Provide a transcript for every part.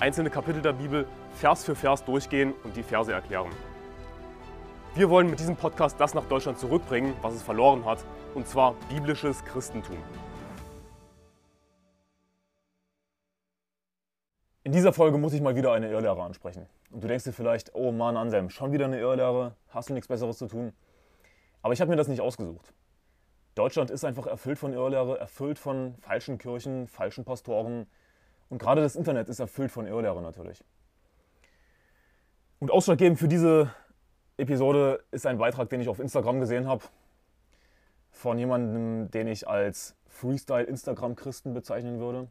einzelne Kapitel der Bibel Vers für Vers durchgehen und die Verse erklären. Wir wollen mit diesem Podcast das nach Deutschland zurückbringen, was es verloren hat, und zwar biblisches Christentum. In dieser Folge muss ich mal wieder eine Irrlehre ansprechen. Und du denkst dir vielleicht, oh Mann, Anselm, schon wieder eine Irrlehre, hast du nichts Besseres zu tun? Aber ich habe mir das nicht ausgesucht. Deutschland ist einfach erfüllt von Irrlehre, erfüllt von falschen Kirchen, falschen Pastoren, und gerade das Internet ist erfüllt von Irrlehre natürlich. Und ausschlaggebend für diese Episode ist ein Beitrag, den ich auf Instagram gesehen habe, von jemandem, den ich als Freestyle-Instagram-Christen bezeichnen würde.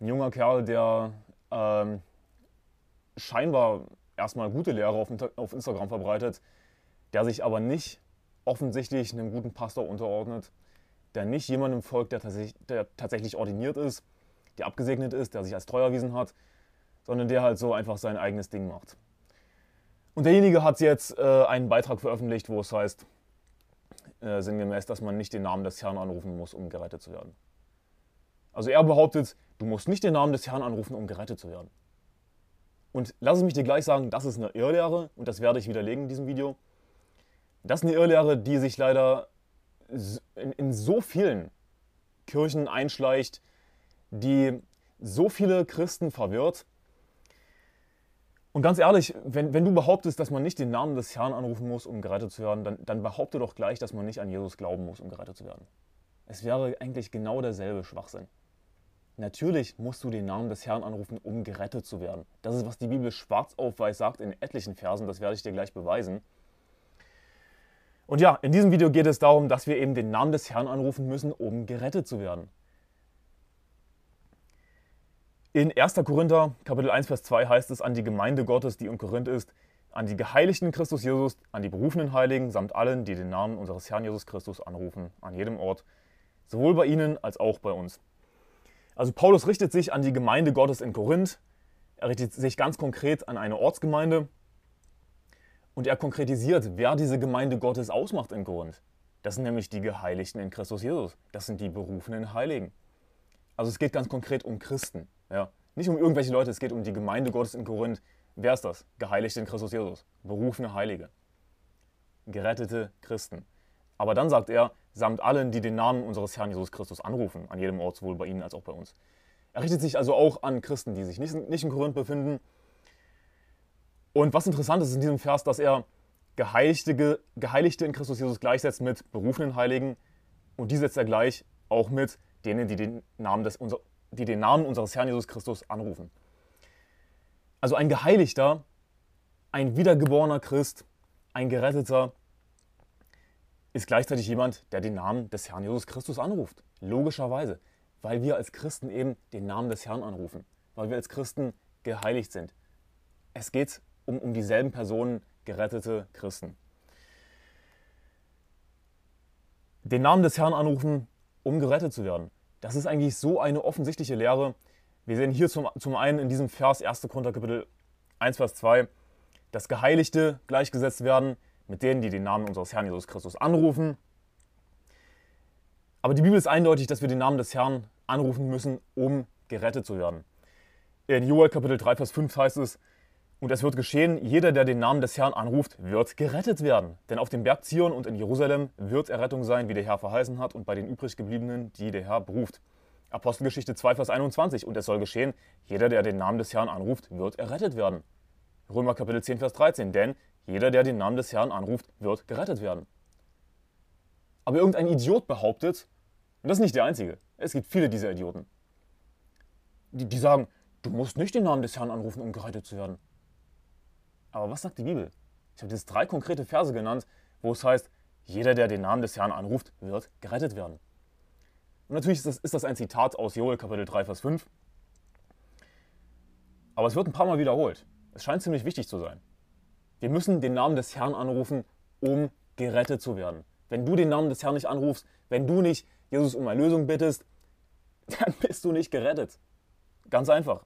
Ein junger Kerl, der ähm, scheinbar erstmal gute Lehre auf, auf Instagram verbreitet, der sich aber nicht offensichtlich einem guten Pastor unterordnet, der nicht jemandem folgt, der, der tatsächlich ordiniert ist der abgesegnet ist, der sich als treu erwiesen hat, sondern der halt so einfach sein eigenes Ding macht. Und derjenige hat jetzt äh, einen Beitrag veröffentlicht, wo es heißt, äh, sinngemäß, dass man nicht den Namen des Herrn anrufen muss, um gerettet zu werden. Also er behauptet, du musst nicht den Namen des Herrn anrufen, um gerettet zu werden. Und lass es mich dir gleich sagen, das ist eine Irrlehre und das werde ich widerlegen in diesem Video. Das ist eine Irrlehre, die sich leider in, in so vielen Kirchen einschleicht, die so viele Christen verwirrt. Und ganz ehrlich, wenn, wenn du behauptest, dass man nicht den Namen des Herrn anrufen muss, um gerettet zu werden, dann, dann behaupte doch gleich, dass man nicht an Jesus glauben muss, um gerettet zu werden. Es wäre eigentlich genau derselbe Schwachsinn. Natürlich musst du den Namen des Herrn anrufen, um gerettet zu werden. Das ist, was die Bibel schwarz auf weiß sagt in etlichen Versen, das werde ich dir gleich beweisen. Und ja, in diesem Video geht es darum, dass wir eben den Namen des Herrn anrufen müssen, um gerettet zu werden. In 1. Korinther, Kapitel 1, Vers 2 heißt es an die Gemeinde Gottes, die in Korinth ist, an die Geheiligten Christus Jesus, an die berufenen Heiligen samt allen, die den Namen unseres Herrn Jesus Christus anrufen, an jedem Ort, sowohl bei ihnen als auch bei uns. Also Paulus richtet sich an die Gemeinde Gottes in Korinth, er richtet sich ganz konkret an eine Ortsgemeinde und er konkretisiert, wer diese Gemeinde Gottes ausmacht in Korinth. Das sind nämlich die Geheiligten in Christus Jesus, das sind die berufenen Heiligen. Also es geht ganz konkret um Christen. Ja. Nicht um irgendwelche Leute, es geht um die Gemeinde Gottes in Korinth. Wer ist das? Geheiligte in Christus Jesus. Berufene Heilige. Gerettete Christen. Aber dann sagt er, samt allen, die den Namen unseres Herrn Jesus Christus anrufen, an jedem Ort, sowohl bei ihnen als auch bei uns. Er richtet sich also auch an Christen, die sich nicht, nicht in Korinth befinden. Und was interessant ist in diesem Vers, dass er Geheiligte, Geheiligte in Christus Jesus gleichsetzt mit berufenen Heiligen und die setzt er gleich auch mit denen, die den Namen des, unser, die den Namen unseres Herrn Jesus Christus anrufen. Also ein Geheiligter, ein wiedergeborener Christ, ein Geretteter ist gleichzeitig jemand, der den Namen des Herrn Jesus Christus anruft. Logischerweise, weil wir als Christen eben den Namen des Herrn anrufen, weil wir als Christen geheiligt sind. Es geht um, um dieselben Personen, gerettete Christen. Den Namen des Herrn anrufen, um gerettet zu werden. Das ist eigentlich so eine offensichtliche Lehre. Wir sehen hier zum, zum einen in diesem Vers 1. Korinther Kapitel 1, Vers 2, dass Geheiligte gleichgesetzt werden mit denen, die den Namen unseres Herrn Jesus Christus anrufen. Aber die Bibel ist eindeutig, dass wir den Namen des Herrn anrufen müssen, um gerettet zu werden. In Joel Kapitel 3, Vers 5 heißt es, und es wird geschehen, jeder, der den Namen des Herrn anruft, wird gerettet werden. Denn auf dem Berg Zion und in Jerusalem wird Errettung sein, wie der Herr verheißen hat, und bei den übriggebliebenen, die der Herr beruft. Apostelgeschichte 2, Vers 21. Und es soll geschehen, jeder, der den Namen des Herrn anruft, wird errettet werden. Römer Kapitel 10, Vers 13. Denn jeder, der den Namen des Herrn anruft, wird gerettet werden. Aber irgendein Idiot behauptet, und das ist nicht der einzige, es gibt viele dieser Idioten, die, die sagen, du musst nicht den Namen des Herrn anrufen, um gerettet zu werden. Aber was sagt die Bibel? Ich habe jetzt drei konkrete Verse genannt, wo es heißt, jeder, der den Namen des Herrn anruft, wird gerettet werden. Und natürlich ist das, ist das ein Zitat aus Joel Kapitel 3, Vers 5. Aber es wird ein paar Mal wiederholt. Es scheint ziemlich wichtig zu sein. Wir müssen den Namen des Herrn anrufen, um gerettet zu werden. Wenn du den Namen des Herrn nicht anrufst, wenn du nicht Jesus um Erlösung bittest, dann bist du nicht gerettet. Ganz einfach.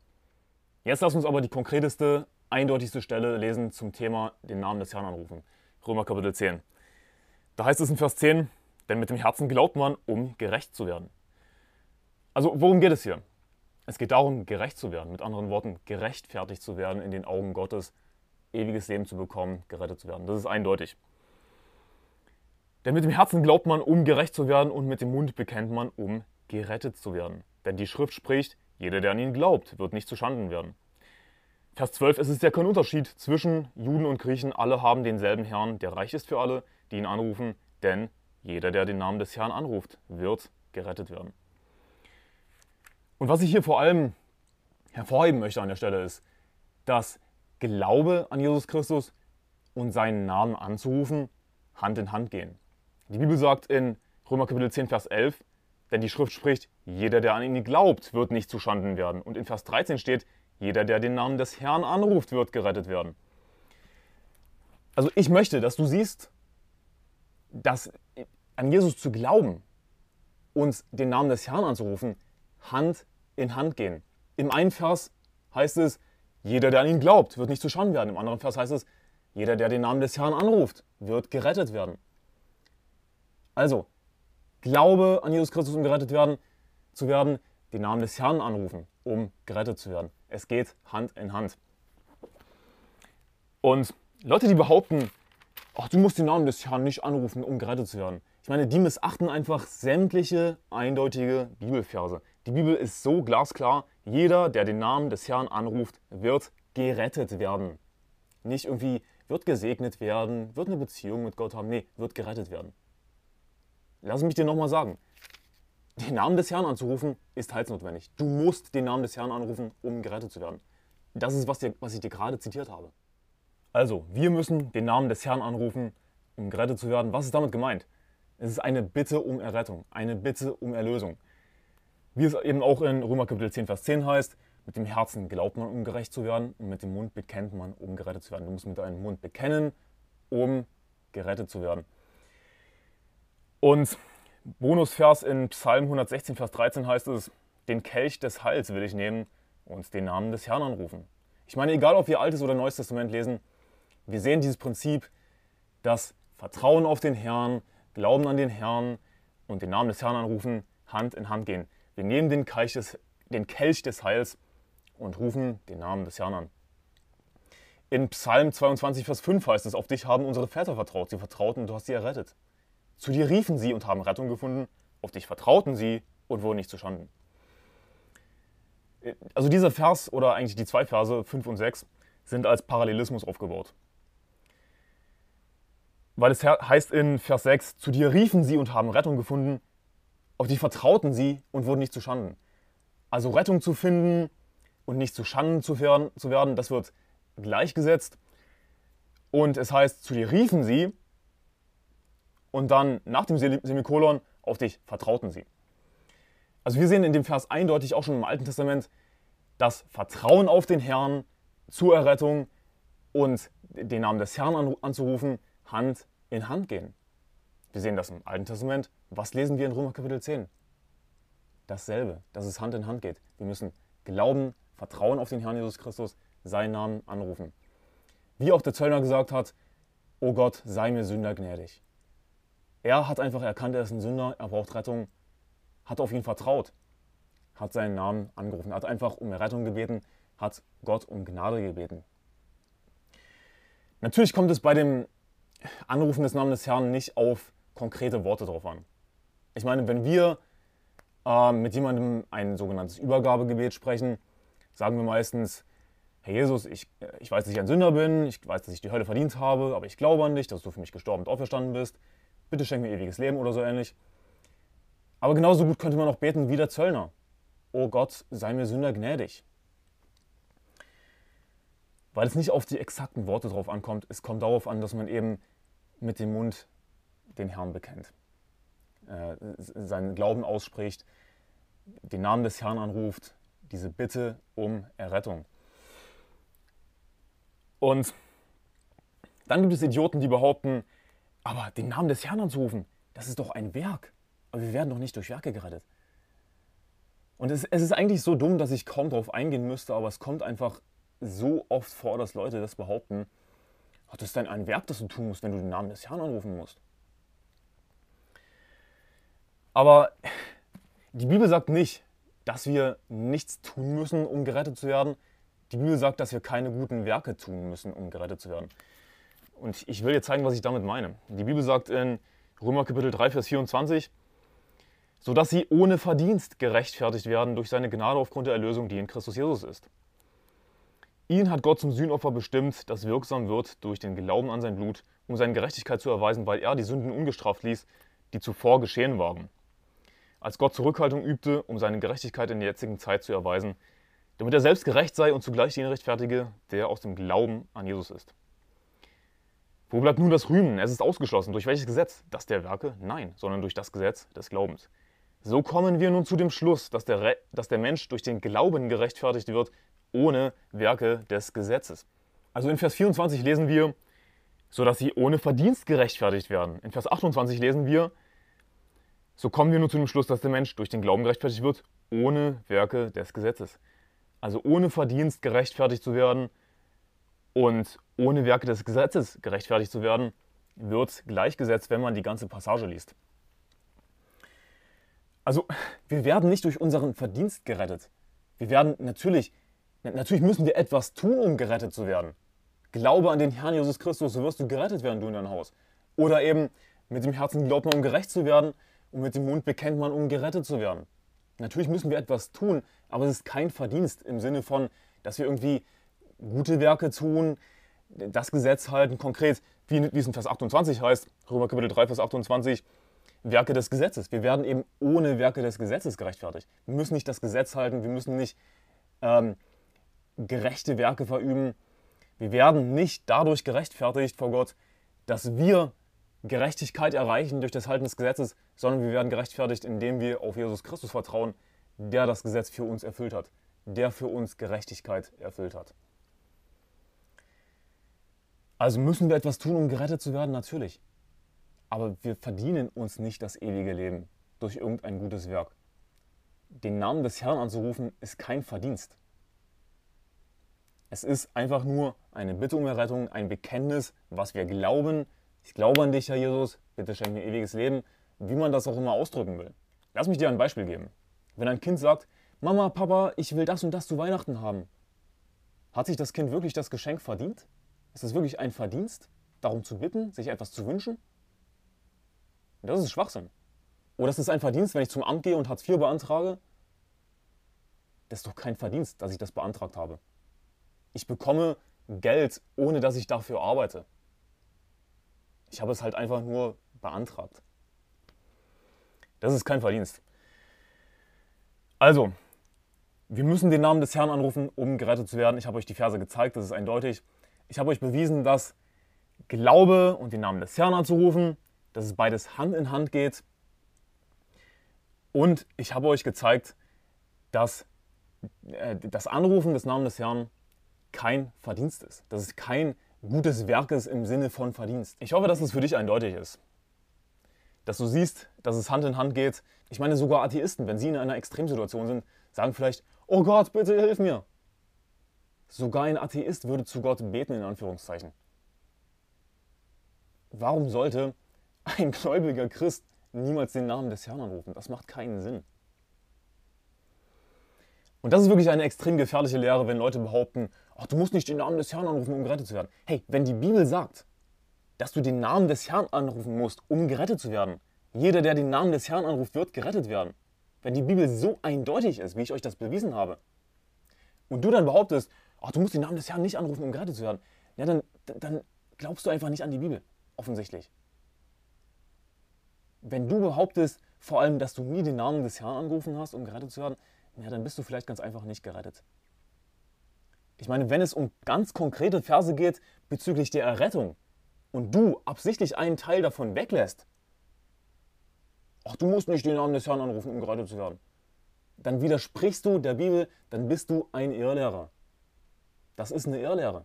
Jetzt lass uns aber die konkreteste, eindeutigste Stelle lesen zum Thema den Namen des Herrn anrufen. Römer Kapitel 10. Da heißt es in Vers 10, denn mit dem Herzen glaubt man, um gerecht zu werden. Also worum geht es hier? Es geht darum, gerecht zu werden. Mit anderen Worten, gerechtfertigt zu werden in den Augen Gottes, ewiges Leben zu bekommen, gerettet zu werden. Das ist eindeutig. Denn mit dem Herzen glaubt man, um gerecht zu werden, und mit dem Mund bekennt man, um gerettet zu werden. Denn die Schrift spricht, jeder, der an ihn glaubt, wird nicht zuschanden werden. Vers 12, es ist ja kein Unterschied zwischen Juden und Griechen, alle haben denselben Herrn, der reich ist für alle, die ihn anrufen, denn jeder, der den Namen des Herrn anruft, wird gerettet werden. Und was ich hier vor allem hervorheben möchte an der Stelle ist, dass Glaube an Jesus Christus und seinen Namen anzurufen Hand in Hand gehen. Die Bibel sagt in Römer Kapitel 10, Vers 11, denn die Schrift spricht, jeder, der an ihn glaubt, wird nicht zuschanden werden. Und in Vers 13 steht, jeder, der den Namen des Herrn anruft, wird gerettet werden. Also ich möchte, dass du siehst, dass an Jesus zu glauben und den Namen des Herrn anzurufen, Hand in Hand gehen. Im einen Vers heißt es, jeder, der an ihn glaubt, wird nicht zu Schanden werden. Im anderen Vers heißt es, jeder, der den Namen des Herrn anruft, wird gerettet werden. Also, Glaube an Jesus Christus, um gerettet werden, zu werden, den Namen des Herrn anrufen, um gerettet zu werden. Es geht Hand in Hand. Und Leute, die behaupten, ach, du musst den Namen des Herrn nicht anrufen, um gerettet zu werden. Ich meine, die missachten einfach sämtliche eindeutige Bibelverse. Die Bibel ist so glasklar, jeder, der den Namen des Herrn anruft, wird gerettet werden. Nicht irgendwie wird gesegnet werden, wird eine Beziehung mit Gott haben. Nee, wird gerettet werden. Lass mich dir nochmal sagen. Den Namen des Herrn anzurufen ist heilsnotwendig. Du musst den Namen des Herrn anrufen, um gerettet zu werden. Das ist, was, dir, was ich dir gerade zitiert habe. Also, wir müssen den Namen des Herrn anrufen, um gerettet zu werden. Was ist damit gemeint? Es ist eine Bitte um Errettung, eine Bitte um Erlösung. Wie es eben auch in Römer Kapitel 10, Vers 10 heißt, mit dem Herzen glaubt man, um gerecht zu werden, und mit dem Mund bekennt man, um gerettet zu werden. Du musst mit deinem Mund bekennen, um gerettet zu werden. Und Bonusvers in Psalm 116, Vers 13 heißt es, den Kelch des Heils will ich nehmen und den Namen des Herrn anrufen. Ich meine, egal ob wir Altes oder Neues Testament lesen, wir sehen dieses Prinzip, dass Vertrauen auf den Herrn, Glauben an den Herrn und den Namen des Herrn anrufen, Hand in Hand gehen. Wir nehmen den Kelch des, den Kelch des Heils und rufen den Namen des Herrn an. In Psalm 22, Vers 5 heißt es, auf dich haben unsere Väter vertraut, sie vertrauten und du hast sie errettet. Zu dir riefen sie und haben Rettung gefunden, auf dich vertrauten sie und wurden nicht zuschanden. Also dieser Vers oder eigentlich die zwei Verse 5 und 6 sind als Parallelismus aufgebaut. Weil es heißt in Vers 6, zu dir riefen sie und haben Rettung gefunden, auf dich vertrauten sie und wurden nicht zuschanden. Also Rettung zu finden und nicht zuschanden zu werden, das wird gleichgesetzt. Und es heißt, zu dir riefen sie und dann nach dem Semikolon auf dich vertrauten sie. Also wir sehen in dem Vers eindeutig auch schon im Alten Testament, dass Vertrauen auf den Herrn zur Errettung und den Namen des Herrn anzurufen, Hand in Hand gehen. Wir sehen das im Alten Testament. Was lesen wir in Römer Kapitel 10? Dasselbe, dass es Hand in Hand geht. Wir müssen glauben, vertrauen auf den Herrn Jesus Christus, seinen Namen anrufen. Wie auch der Zöllner gesagt hat, O Gott, sei mir Sünder gnädig. Er hat einfach erkannt, er ist ein Sünder, er braucht Rettung, hat auf ihn vertraut, hat seinen Namen angerufen, hat einfach um Rettung gebeten, hat Gott um Gnade gebeten. Natürlich kommt es bei dem Anrufen des Namens des Herrn nicht auf konkrete Worte drauf an. Ich meine, wenn wir äh, mit jemandem ein sogenanntes Übergabegebet sprechen, sagen wir meistens, Herr Jesus, ich, ich weiß, dass ich ein Sünder bin, ich weiß, dass ich die Hölle verdient habe, aber ich glaube an dich, dass du für mich gestorben und auferstanden bist bitte schenk mir ewiges Leben oder so ähnlich. Aber genauso gut könnte man auch beten wie der Zöllner. O Gott, sei mir Sünder gnädig. Weil es nicht auf die exakten Worte drauf ankommt, es kommt darauf an, dass man eben mit dem Mund den Herrn bekennt, äh, seinen Glauben ausspricht, den Namen des Herrn anruft, diese Bitte um Errettung. Und dann gibt es Idioten, die behaupten, aber den Namen des Herrn anzurufen, das ist doch ein Werk. Aber wir werden doch nicht durch Werke gerettet. Und es, es ist eigentlich so dumm, dass ich kaum darauf eingehen müsste, aber es kommt einfach so oft vor, dass Leute das behaupten. Das ist dann ein Werk, das du tun musst, wenn du den Namen des Herrn anrufen musst. Aber die Bibel sagt nicht, dass wir nichts tun müssen, um gerettet zu werden. Die Bibel sagt, dass wir keine guten Werke tun müssen, um gerettet zu werden. Und ich will dir zeigen, was ich damit meine. Die Bibel sagt in Römer Kapitel 3, Vers 24, sodass sie ohne Verdienst gerechtfertigt werden durch seine Gnade aufgrund der Erlösung, die in Christus Jesus ist. Ihn hat Gott zum Sühnopfer bestimmt, das wirksam wird durch den Glauben an sein Blut, um seine Gerechtigkeit zu erweisen, weil er die Sünden ungestraft ließ, die zuvor geschehen waren. Als Gott Zurückhaltung übte, um seine Gerechtigkeit in der jetzigen Zeit zu erweisen, damit er selbst gerecht sei und zugleich den rechtfertige, der aus dem Glauben an Jesus ist. Wo bleibt nun das Rühmen? Es ist ausgeschlossen. Durch welches Gesetz? Das der Werke? Nein, sondern durch das Gesetz des Glaubens. So kommen wir nun zu dem Schluss, dass der, Re dass der Mensch durch den Glauben gerechtfertigt wird, ohne Werke des Gesetzes. Also in Vers 24 lesen wir, so dass sie ohne Verdienst gerechtfertigt werden. In Vers 28 lesen wir, so kommen wir nun zu dem Schluss, dass der Mensch durch den Glauben gerechtfertigt wird, ohne Werke des Gesetzes. Also ohne Verdienst gerechtfertigt zu werden und ohne Werke des Gesetzes gerechtfertigt zu werden, wird gleichgesetzt, wenn man die ganze Passage liest. Also, wir werden nicht durch unseren Verdienst gerettet. Wir werden natürlich, natürlich müssen wir etwas tun, um gerettet zu werden. Glaube an den Herrn Jesus Christus, so wirst du gerettet werden, du in dein Haus. Oder eben mit dem Herzen glaubt man, um gerecht zu werden, und mit dem Mund bekennt man, um gerettet zu werden. Natürlich müssen wir etwas tun, aber es ist kein Verdienst im Sinne von, dass wir irgendwie gute Werke tun, das Gesetz halten, konkret, wie es in Vers 28 heißt, Römer Kapitel 3, Vers 28, Werke des Gesetzes. Wir werden eben ohne Werke des Gesetzes gerechtfertigt. Wir müssen nicht das Gesetz halten, wir müssen nicht ähm, gerechte Werke verüben. Wir werden nicht dadurch gerechtfertigt vor Gott, dass wir Gerechtigkeit erreichen durch das Halten des Gesetzes, sondern wir werden gerechtfertigt, indem wir auf Jesus Christus vertrauen, der das Gesetz für uns erfüllt hat, der für uns Gerechtigkeit erfüllt hat. Also müssen wir etwas tun, um gerettet zu werden? Natürlich. Aber wir verdienen uns nicht das ewige Leben durch irgendein gutes Werk. Den Namen des Herrn anzurufen, ist kein Verdienst. Es ist einfach nur eine Bitte um Errettung, ein Bekenntnis, was wir glauben. Ich glaube an dich, Herr Jesus, bitte schenk mir ewiges Leben, wie man das auch immer ausdrücken will. Lass mich dir ein Beispiel geben. Wenn ein Kind sagt, Mama, Papa, ich will das und das zu Weihnachten haben, hat sich das Kind wirklich das Geschenk verdient? Ist es wirklich ein Verdienst, darum zu bitten, sich etwas zu wünschen? Das ist Schwachsinn. Oder ist es ein Verdienst, wenn ich zum Amt gehe und Hartz IV beantrage? Das ist doch kein Verdienst, dass ich das beantragt habe. Ich bekomme Geld, ohne dass ich dafür arbeite. Ich habe es halt einfach nur beantragt. Das ist kein Verdienst. Also, wir müssen den Namen des Herrn anrufen, um gerettet zu werden. Ich habe euch die Verse gezeigt, das ist eindeutig. Ich habe euch bewiesen, dass Glaube und den Namen des Herrn anzurufen, dass es beides Hand in Hand geht. Und ich habe euch gezeigt, dass äh, das Anrufen des Namens des Herrn kein Verdienst ist. Dass es kein gutes Werk ist im Sinne von Verdienst. Ich hoffe, dass es für dich eindeutig ist. Dass du siehst, dass es Hand in Hand geht. Ich meine, sogar Atheisten, wenn sie in einer Extremsituation sind, sagen vielleicht, oh Gott, bitte hilf mir. Sogar ein Atheist würde zu Gott beten, in Anführungszeichen. Warum sollte ein gläubiger Christ niemals den Namen des Herrn anrufen? Das macht keinen Sinn. Und das ist wirklich eine extrem gefährliche Lehre, wenn Leute behaupten, ach, du musst nicht den Namen des Herrn anrufen, um gerettet zu werden. Hey, wenn die Bibel sagt, dass du den Namen des Herrn anrufen musst, um gerettet zu werden, jeder, der den Namen des Herrn anruft, wird gerettet werden. Wenn die Bibel so eindeutig ist, wie ich euch das bewiesen habe, und du dann behauptest, ach, du musst den Namen des Herrn nicht anrufen, um gerettet zu werden, ja, dann, dann glaubst du einfach nicht an die Bibel, offensichtlich. Wenn du behauptest, vor allem, dass du nie den Namen des Herrn angerufen hast, um gerettet zu werden, ja, dann bist du vielleicht ganz einfach nicht gerettet. Ich meine, wenn es um ganz konkrete Verse geht bezüglich der Errettung und du absichtlich einen Teil davon weglässt, ach, du musst nicht den Namen des Herrn anrufen, um gerettet zu werden, dann widersprichst du der Bibel, dann bist du ein Irrlehrer. Das ist eine Irrlehre.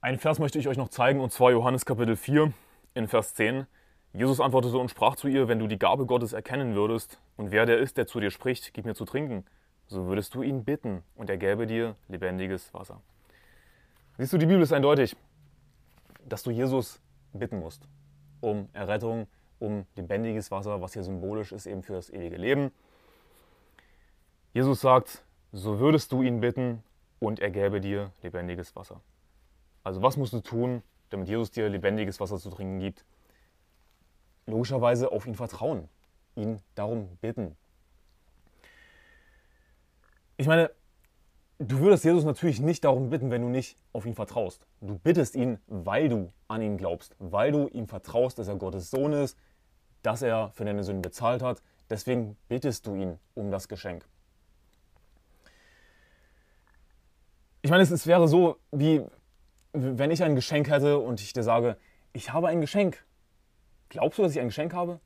Einen Vers möchte ich euch noch zeigen, und zwar Johannes Kapitel 4 in Vers 10. Jesus antwortete und sprach zu ihr, wenn du die Gabe Gottes erkennen würdest und wer der ist, der zu dir spricht, gib mir zu trinken, so würdest du ihn bitten und er gäbe dir lebendiges Wasser. Siehst du, die Bibel ist eindeutig, dass du Jesus bitten musst um Errettung, um lebendiges Wasser, was hier symbolisch ist eben für das ewige Leben. Jesus sagt, so würdest du ihn bitten und er gäbe dir lebendiges Wasser. Also was musst du tun, damit Jesus dir lebendiges Wasser zu trinken gibt? Logischerweise auf ihn vertrauen, ihn darum bitten. Ich meine, du würdest Jesus natürlich nicht darum bitten, wenn du nicht auf ihn vertraust. Du bittest ihn, weil du an ihn glaubst, weil du ihm vertraust, dass er Gottes Sohn ist, dass er für deine Sünden bezahlt hat. Deswegen bittest du ihn um das Geschenk. Ich meine, es wäre so, wie wenn ich ein Geschenk hätte und ich dir sage, ich habe ein Geschenk. Glaubst du, dass ich ein Geschenk habe?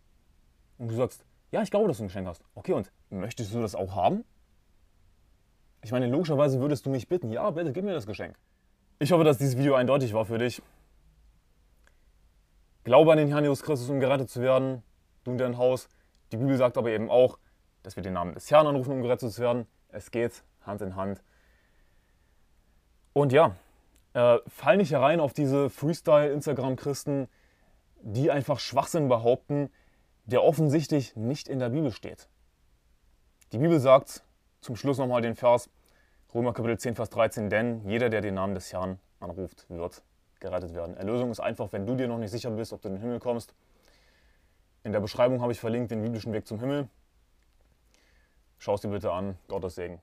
Und du sagst, ja, ich glaube, dass du ein Geschenk hast. Okay, und möchtest du das auch haben? Ich meine, logischerweise würdest du mich bitten, ja, bitte gib mir das Geschenk. Ich hoffe, dass dieses Video eindeutig war für dich. Glaube an den Herrn Jesus Christus, um gerettet zu werden, du und dein Haus. Die Bibel sagt aber eben auch, dass wir den Namen des Herrn anrufen, um gerettet zu werden. Es geht Hand in Hand. Und ja, äh, fall nicht herein auf diese Freestyle-Instagram-Christen, die einfach Schwachsinn behaupten, der offensichtlich nicht in der Bibel steht. Die Bibel sagt, zum Schluss nochmal den Vers, Römer Kapitel 10, Vers 13, denn jeder, der den Namen des Herrn anruft, wird gerettet werden. Erlösung ist einfach, wenn du dir noch nicht sicher bist, ob du in den Himmel kommst. In der Beschreibung habe ich verlinkt den biblischen Weg zum Himmel. Schau es dir bitte an. Gottes Segen.